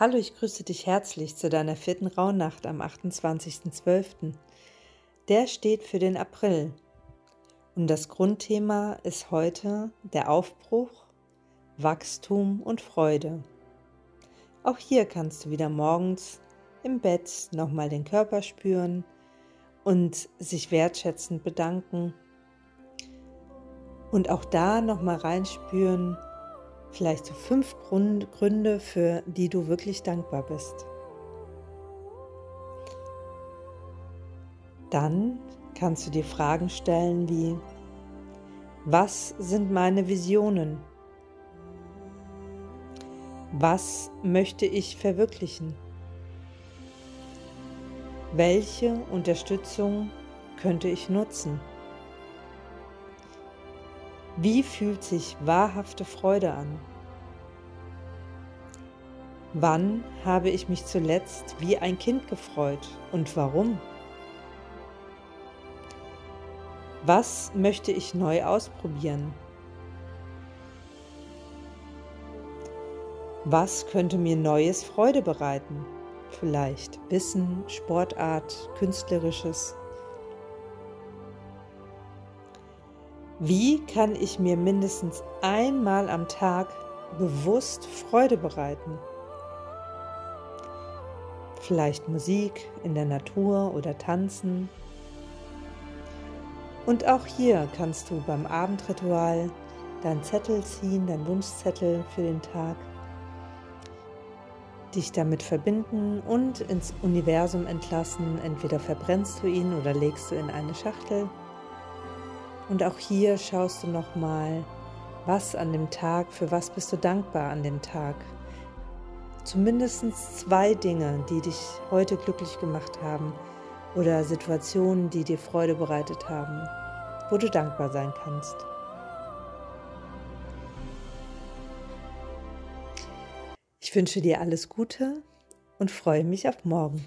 Hallo, ich grüße dich herzlich zu deiner vierten Rauhnacht am 28.12. Der steht für den April. Und das Grundthema ist heute der Aufbruch, Wachstum und Freude. Auch hier kannst du wieder morgens im Bett nochmal den Körper spüren und sich wertschätzend bedanken. Und auch da nochmal reinspüren, Vielleicht so fünf Gründe, für die du wirklich dankbar bist. Dann kannst du dir Fragen stellen wie, was sind meine Visionen? Was möchte ich verwirklichen? Welche Unterstützung könnte ich nutzen? Wie fühlt sich wahrhafte Freude an? Wann habe ich mich zuletzt wie ein Kind gefreut und warum? Was möchte ich neu ausprobieren? Was könnte mir Neues Freude bereiten? Vielleicht Wissen, Sportart, Künstlerisches. Wie kann ich mir mindestens einmal am Tag bewusst Freude bereiten? Vielleicht Musik in der Natur oder tanzen. Und auch hier kannst du beim Abendritual deinen Zettel ziehen, deinen Wunschzettel für den Tag, dich damit verbinden und ins Universum entlassen. Entweder verbrennst du ihn oder legst du in eine Schachtel und auch hier schaust du nochmal, was an dem Tag, für was bist du dankbar an dem Tag. Zumindest zwei Dinge, die dich heute glücklich gemacht haben oder Situationen, die dir Freude bereitet haben, wo du dankbar sein kannst. Ich wünsche dir alles Gute und freue mich auf morgen.